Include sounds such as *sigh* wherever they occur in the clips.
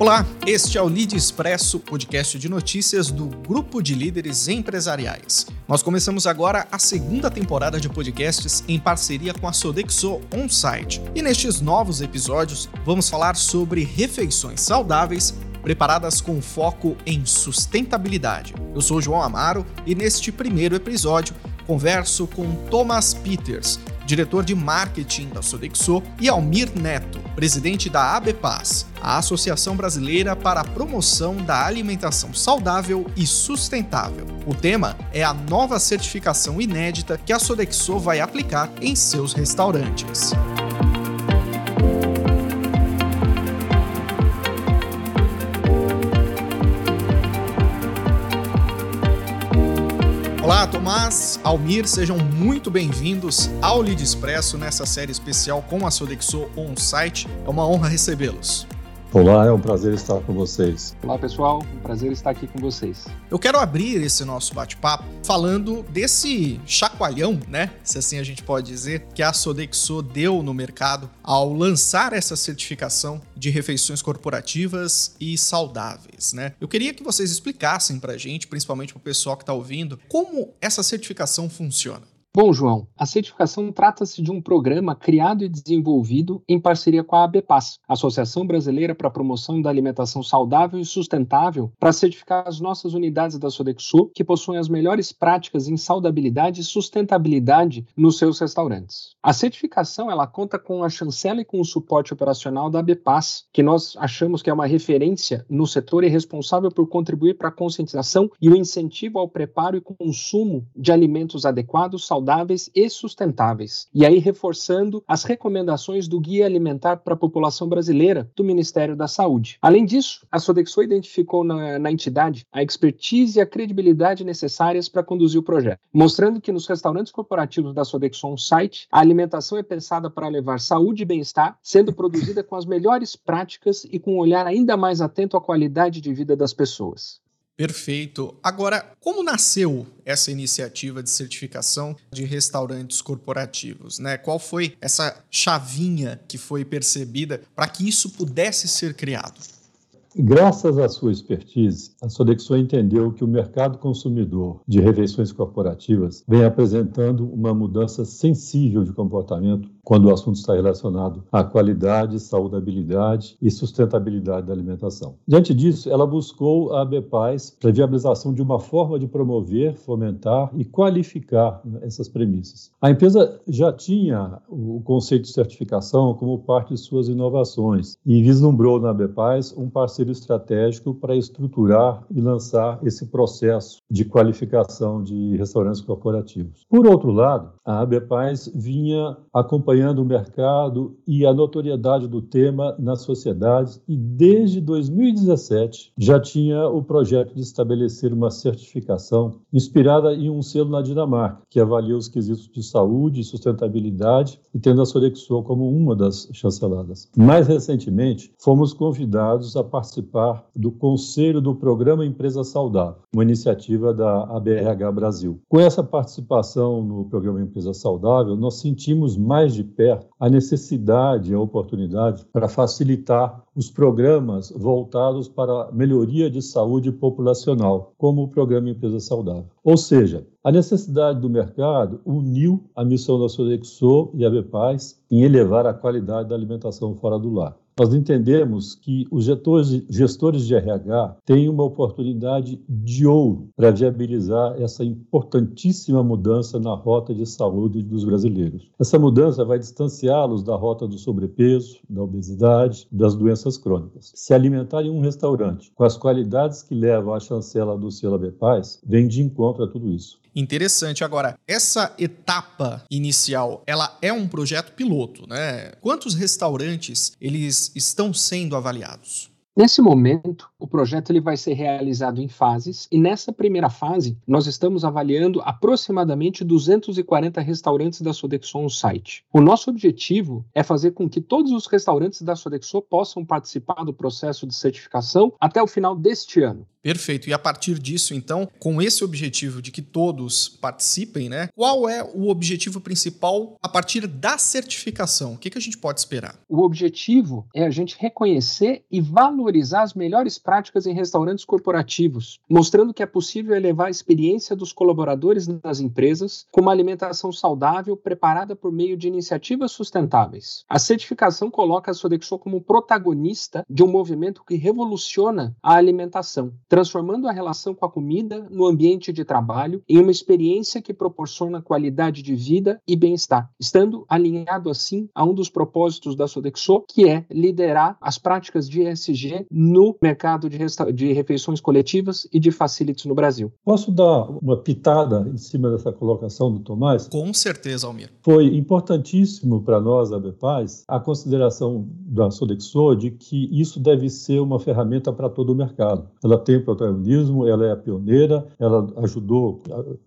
Olá, este é o Lead Expresso, podcast de notícias do Grupo de Líderes Empresariais. Nós começamos agora a segunda temporada de podcasts em parceria com a Sodexo On-Site. E nestes novos episódios, vamos falar sobre refeições saudáveis preparadas com foco em sustentabilidade. Eu sou João Amaro e neste primeiro episódio converso com Thomas Peters, diretor de marketing da Sodexo, e Almir Neto, presidente da ABPAS, a Associação Brasileira para a Promoção da Alimentação Saudável e Sustentável. O tema é a nova certificação inédita que a Sodexo vai aplicar em seus restaurantes. Olá, Tomás, Almir, sejam muito bem-vindos ao Lead Expresso nessa série especial com a Sodexo On Site. É uma honra recebê-los. Olá, é um prazer estar com vocês. Olá, pessoal, um prazer estar aqui com vocês. Eu quero abrir esse nosso bate-papo falando desse chacoalhão, né? Se assim a gente pode dizer, que a Sodexo deu no mercado ao lançar essa certificação de refeições corporativas e saudáveis, né? Eu queria que vocês explicassem pra gente, principalmente pro pessoal que tá ouvindo, como essa certificação funciona. Bom, João, a certificação trata-se de um programa criado e desenvolvido em parceria com a ABPAS, Associação Brasileira para a Promoção da Alimentação Saudável e Sustentável, para certificar as nossas unidades da Sodexo, que possuem as melhores práticas em saudabilidade e sustentabilidade nos seus restaurantes. A certificação ela conta com a chancela e com o suporte operacional da ABPAS, que nós achamos que é uma referência no setor e responsável por contribuir para a conscientização e o incentivo ao preparo e consumo de alimentos adequados, saudáveis saudáveis e sustentáveis. E aí reforçando as recomendações do Guia Alimentar para a População Brasileira do Ministério da Saúde. Além disso, a Sodexo identificou na, na entidade a expertise e a credibilidade necessárias para conduzir o projeto, mostrando que nos restaurantes corporativos da Sodexo On-Site, a alimentação é pensada para levar saúde e bem-estar, sendo produzida com as melhores práticas e com um olhar ainda mais atento à qualidade de vida das pessoas. Perfeito. Agora, como nasceu essa iniciativa de certificação de restaurantes corporativos? Né? Qual foi essa chavinha que foi percebida para que isso pudesse ser criado? Graças à sua expertise, a Sodexo entendeu que o mercado consumidor de refeições corporativas vem apresentando uma mudança sensível de comportamento quando o assunto está relacionado à qualidade, saudabilidade e sustentabilidade da alimentação. Diante disso, ela buscou a ABPAS para a viabilização de uma forma de promover, fomentar e qualificar né, essas premissas. A empresa já tinha o conceito de certificação como parte de suas inovações e vislumbrou na ABPAS um parceiro parceiro estratégico para estruturar e lançar esse processo de qualificação de restaurantes corporativos. Por outro lado, a ABPAS vinha acompanhando o mercado e a notoriedade do tema nas sociedades e desde 2017 já tinha o projeto de estabelecer uma certificação inspirada em um selo na Dinamarca, que avalia os quesitos de saúde e sustentabilidade e tendo a Sodexo como uma das chanceladas. Mais recentemente, fomos convidados a participar do Conselho do Programa Empresa Saudável, uma iniciativa da ABRH Brasil. Com essa participação no Programa Empresa Saudável, nós sentimos mais de perto a necessidade e a oportunidade para facilitar os programas voltados para a melhoria de saúde populacional, como o Programa Empresa Saudável. Ou seja, a necessidade do mercado uniu a missão da Sodexo e a BPAS em elevar a qualidade da alimentação fora do lar. Nós entendemos que os gestores, de RH têm uma oportunidade de ouro para viabilizar essa importantíssima mudança na rota de saúde dos brasileiros. Essa mudança vai distanciá-los da rota do sobrepeso, da obesidade, das doenças crônicas. Se alimentar em um restaurante com as qualidades que levam à chancela do selo Paz, vem de encontro a tudo isso. Interessante. Agora, essa etapa inicial, ela é um projeto piloto, né? Quantos restaurantes eles estão sendo avaliados? Nesse momento, O projeto ele vai ser realizado em fases e nessa primeira fase nós estamos avaliando aproximadamente 240 restaurantes da Sodexo no site. O nosso objetivo é fazer com que todos os restaurantes da Sodexo possam participar do processo de certificação até o final deste ano. Perfeito. E a partir disso, então, com esse objetivo de que todos participem, né? Qual é o objetivo principal a partir da certificação? O que, que a gente pode esperar? O objetivo é a gente reconhecer e valorizar as melhores práticas em restaurantes corporativos, mostrando que é possível elevar a experiência dos colaboradores nas empresas com uma alimentação saudável preparada por meio de iniciativas sustentáveis. A certificação coloca a Sodexo como protagonista de um movimento que revoluciona a alimentação transformando a relação com a comida no ambiente de trabalho em uma experiência que proporciona qualidade de vida e bem-estar, estando alinhado assim a um dos propósitos da Sodexo, que é liderar as práticas de ESG no mercado de, de refeições coletivas e de facilities no Brasil. Posso dar uma pitada em cima dessa colocação do Tomás? Com certeza, Almir. Foi importantíssimo para nós, a Bepaz, a consideração da Sodexo de que isso deve ser uma ferramenta para todo o mercado. Ela tem protagonismo, ela é a pioneira, ela ajudou,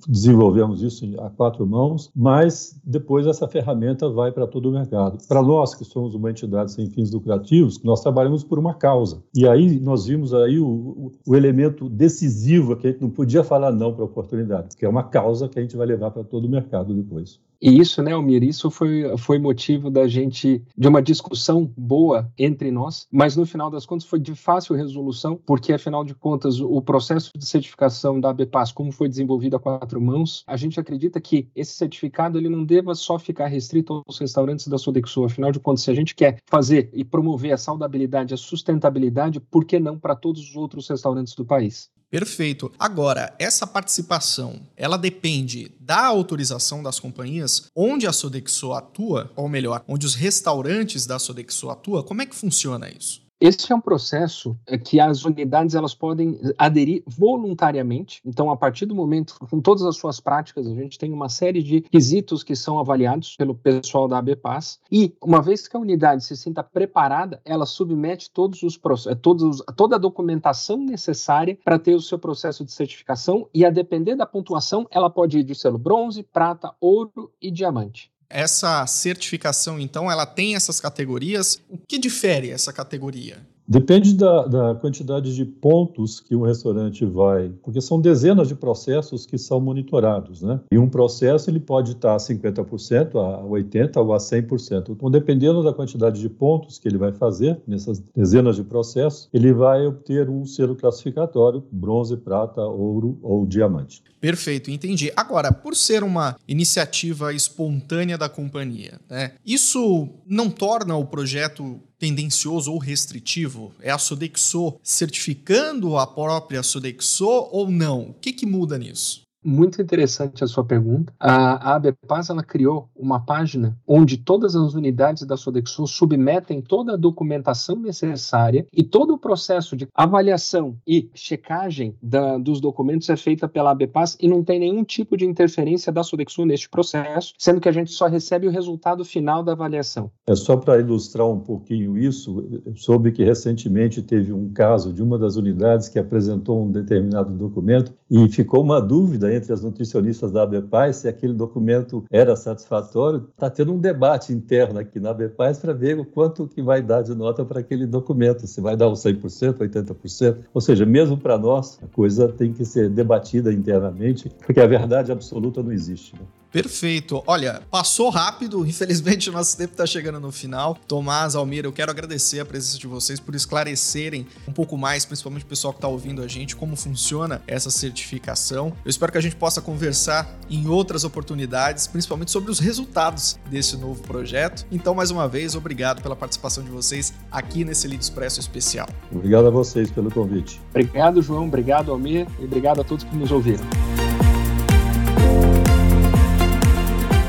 desenvolvemos isso a quatro mãos, mas depois essa ferramenta vai para todo o mercado. Para nós, que somos uma entidade sem fins lucrativos, nós trabalhamos por uma causa. E aí nós vimos aí o, o, o elemento decisivo que a gente não podia falar não para a oportunidade, que é uma causa que a gente vai levar para todo o mercado depois. E isso, né, Almir, isso foi, foi motivo da gente, de uma discussão boa entre nós, mas no final das contas foi de fácil resolução, porque afinal de contas o processo de certificação da ABPAS, como foi desenvolvido a quatro mãos, a gente acredita que esse certificado ele não deva só ficar restrito aos restaurantes da Sodexo, afinal de contas, se a gente quer fazer e promover a saudabilidade, a sustentabilidade, por que não para todos os outros restaurantes do país? Perfeito. Agora, essa participação, ela depende da autorização das companhias onde a Sodexo atua, ou melhor, onde os restaurantes da Sodexo atua. Como é que funciona isso? Esse é um processo é, que as unidades elas podem aderir voluntariamente. Então, a partir do momento, com todas as suas práticas, a gente tem uma série de quesitos que são avaliados pelo pessoal da ABPAS. E, uma vez que a unidade se sinta preparada, ela submete todos os é, todos, toda a documentação necessária para ter o seu processo de certificação. E, a depender da pontuação, ela pode ir de selo bronze, prata, ouro e diamante. Essa certificação, então, ela tem essas categorias. O que difere essa categoria? Depende da, da, quantidade de pontos que um restaurante vai, porque são dezenas de processos que são monitorados, né? E um processo ele pode estar a 50%, a 80% ou a 100%. Então, dependendo da quantidade de pontos que ele vai fazer nessas dezenas de processos, ele vai obter um selo classificatório, bronze, prata, ouro ou diamante. Perfeito, entendi. Agora, por ser uma iniciativa espontânea da companhia, né? Isso não torna o projeto tendencioso ou restritivo? É a Sodexo certificando a própria Sodexo ou não? O que, que muda nisso? Muito interessante a sua pergunta. A, ABPAS ela criou uma página onde todas as unidades da Sodexo submetem toda a documentação necessária e todo o processo de avaliação e checagem da, dos documentos é feita pela ABPAS e não tem nenhum tipo de interferência da Sodexo neste processo, sendo que a gente só recebe o resultado final da avaliação. É só para ilustrar um pouquinho isso, soube que recentemente teve um caso de uma das unidades que apresentou um determinado documento e ficou uma dúvida entre as nutricionistas da ABPAS se aquele documento era satisfatório. Está tendo um debate interno aqui na ABPAS para ver o quanto que vai dar de nota para aquele documento, se vai dar um 100%, 80%. Ou seja, mesmo para nós, a coisa tem que ser debatida internamente, porque a verdade absoluta não existe. Né? Perfeito. Olha, passou rápido, *laughs* infelizmente o nosso tempo está chegando no final. Tomás, Almir, eu quero agradecer a presença de vocês por esclarecerem um pouco mais, principalmente o pessoal que está ouvindo a gente, como funciona essa certificação. Eu espero que a gente possa conversar em outras oportunidades, principalmente sobre os resultados desse novo projeto. Então, mais uma vez, obrigado pela participação de vocês aqui nesse Lido Expresso especial. Obrigado a vocês pelo convite. Obrigado, João. Obrigado, Almir. E obrigado a todos que nos ouviram.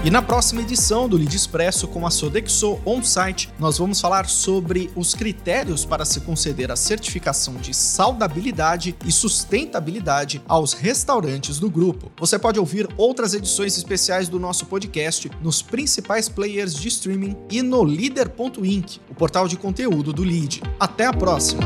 E na próxima edição do Lead Expresso com a Sodexo On-Site, nós vamos falar sobre os critérios para se conceder a certificação de saudabilidade e sustentabilidade aos restaurantes do grupo. Você pode ouvir outras edições especiais do nosso podcast nos principais players de streaming e no Leader.inc, o portal de conteúdo do Lead. Até a próxima!